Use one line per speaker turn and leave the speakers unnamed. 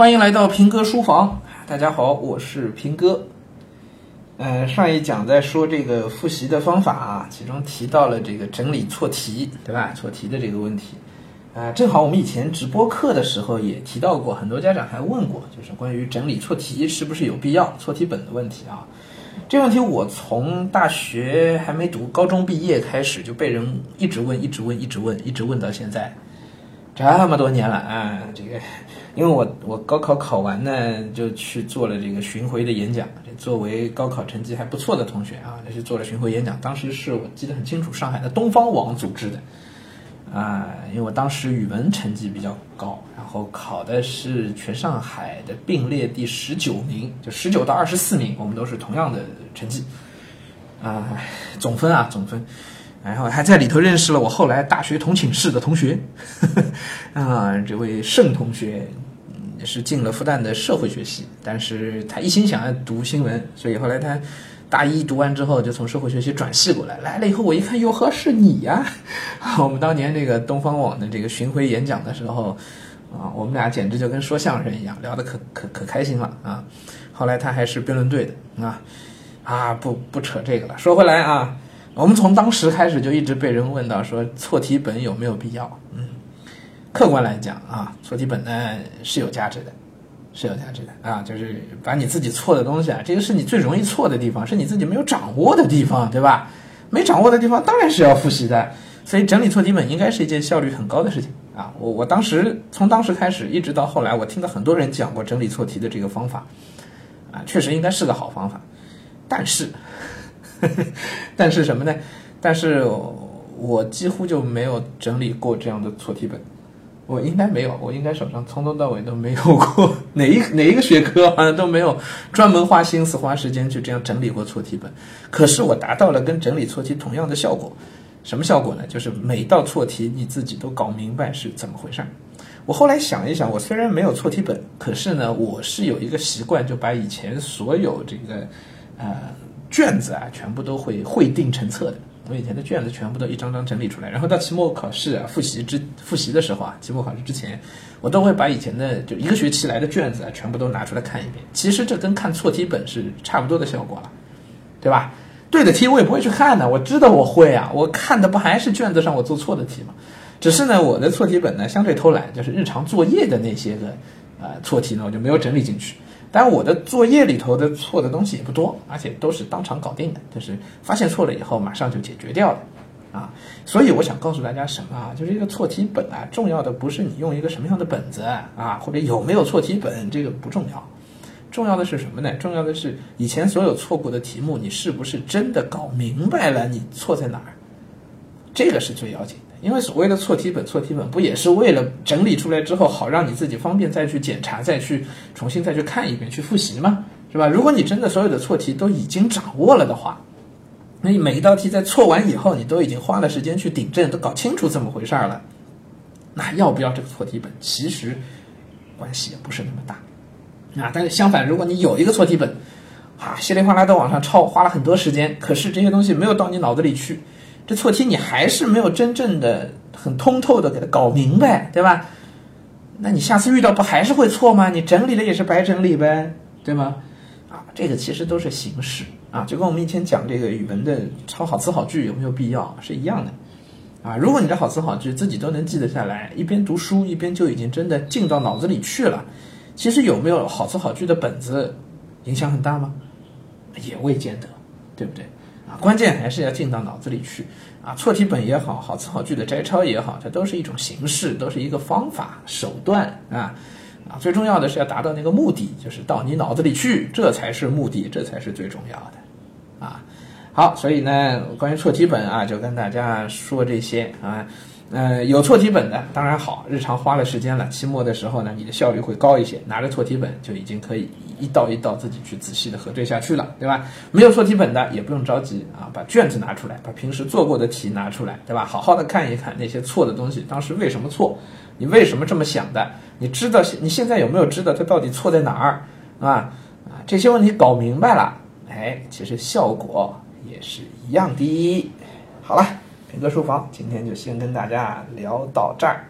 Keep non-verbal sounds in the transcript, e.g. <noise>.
欢迎来到平哥书房。大家好，我是平哥。呃，上一讲在说这个复习的方法啊，其中提到了这个整理错题，对吧？错题的这个问题。啊，正好我们以前直播课的时候也提到过，很多家长还问过，就是关于整理错题是不是有必要，错题本的问题啊。这问题我从大学还没读，高中毕业开始就被人一直问，一直问，一直问，一直问到现在，这么多年了啊。这个，因为我我高考考完呢，就去做了这个巡回的演讲。作为高考成绩还不错的同学啊，就去做了巡回演讲。当时是我记得很清楚，上海的东方网组织的。啊，因为我当时语文成绩比较高，然后考的是全上海的并列第十九名，就十九到二十四名，我们都是同样的成绩，啊，总分啊总分，然后还在里头认识了我后来大学同寝室的同学，<laughs> 啊，这位盛同学也是进了复旦的社会学系，但是他一心想要读新闻，所以后来他。大一读完之后，就从社会学习转系过来，来了以后我一看，哟呵，是你呀！<laughs> 我们当年这个东方网的这个巡回演讲的时候，啊，我们俩简直就跟说相声一样，聊得可可可开心了啊！后来他还是辩论队的啊，啊，不不扯这个了。说回来啊，我们从当时开始就一直被人问到说错题本有没有必要？嗯，客观来讲啊，错题本呢是有价值的。是有价值的啊，就是把你自己错的东西啊，这个是你最容易错的地方，是你自己没有掌握的地方，对吧？没掌握的地方当然是要复习的，所以整理错题本应该是一件效率很高的事情啊。我我当时从当时开始一直到后来，我听到很多人讲过整理错题的这个方法啊，确实应该是个好方法，但是，<laughs> 但是什么呢？但是我几乎就没有整理过这样的错题本。我应该没有，我应该手上从头到尾都没有过 <laughs> 哪一哪一个学科好像都没有专门花心思花时间去这样整理过错题本。可是我达到了跟整理错题同样的效果，什么效果呢？就是每道错题你自己都搞明白是怎么回事儿。我后来想一想，我虽然没有错题本，可是呢，我是有一个习惯，就把以前所有这个呃卷子啊，全部都会会定成册的。我以前的卷子全部都一张张整理出来，然后到期末考试啊复习之复习的时候啊，期末考试之前，我都会把以前的就一个学期来的卷子啊全部都拿出来看一遍。其实这跟看错题本是差不多的效果了，对吧？对的题我也不会去看的，我知道我会啊，我看的不还是卷子上我做错的题吗？只是呢，我的错题本呢相对偷懒，就是日常作业的那些个呃错题呢，我就没有整理进去。但我的作业里头的错的东西也不多，而且都是当场搞定的，就是发现错了以后马上就解决掉了，啊，所以我想告诉大家什么啊？就是一个错题本啊，重要的不是你用一个什么样的本子啊，或者有没有错题本，这个不重要，重要的是什么呢？重要的是以前所有错过的题目，你是不是真的搞明白了你错在哪儿？这个是最要紧。因为所谓的错题本，错题本不也是为了整理出来之后，好让你自己方便再去检查、再去重新再去看一遍、去复习吗？是吧？如果你真的所有的错题都已经掌握了的话，那你每一道题在错完以后，你都已经花了时间去顶正，都搞清楚怎么回事了，那要不要这个错题本，其实关系也不是那么大啊。但是相反，如果你有一个错题本，啊，稀里哗啦的往上抄，花了很多时间，可是这些东西没有到你脑子里去。这错题你还是没有真正的很通透的给它搞明白，对吧？那你下次遇到不还是会错吗？你整理了也是白整理呗，对吗？啊，这个其实都是形式啊，就跟我们以前讲这个语文的抄好词好句有没有必要是一样的啊。如果你的好词好句自己都能记得下来，一边读书一边就已经真的进到脑子里去了，其实有没有好词好句的本子影响很大吗？也未见得，对不对？关键还是要进到脑子里去啊！错题本也好，好词好句的摘抄也好，它都是一种形式，都是一个方法手段啊啊！最重要的是要达到那个目的，就是到你脑子里去，这才是目的，这才是最重要的啊！好，所以呢，关于错题本啊，就跟大家说这些啊。呃，有错题本的当然好，日常花了时间了，期末的时候呢，你的效率会高一些，拿着错题本就已经可以一道一道自己去仔细的核对下去了，对吧？没有错题本的也不用着急啊，把卷子拿出来，把平时做过的题拿出来，对吧？好好的看一看那些错的东西，当时为什么错？你为什么这么想的？你知道你现在有没有知道它到底错在哪儿？啊啊，这些问题搞明白了，哎，其实效果也是一样的。好了。平哥书房，今天就先跟大家聊到这儿。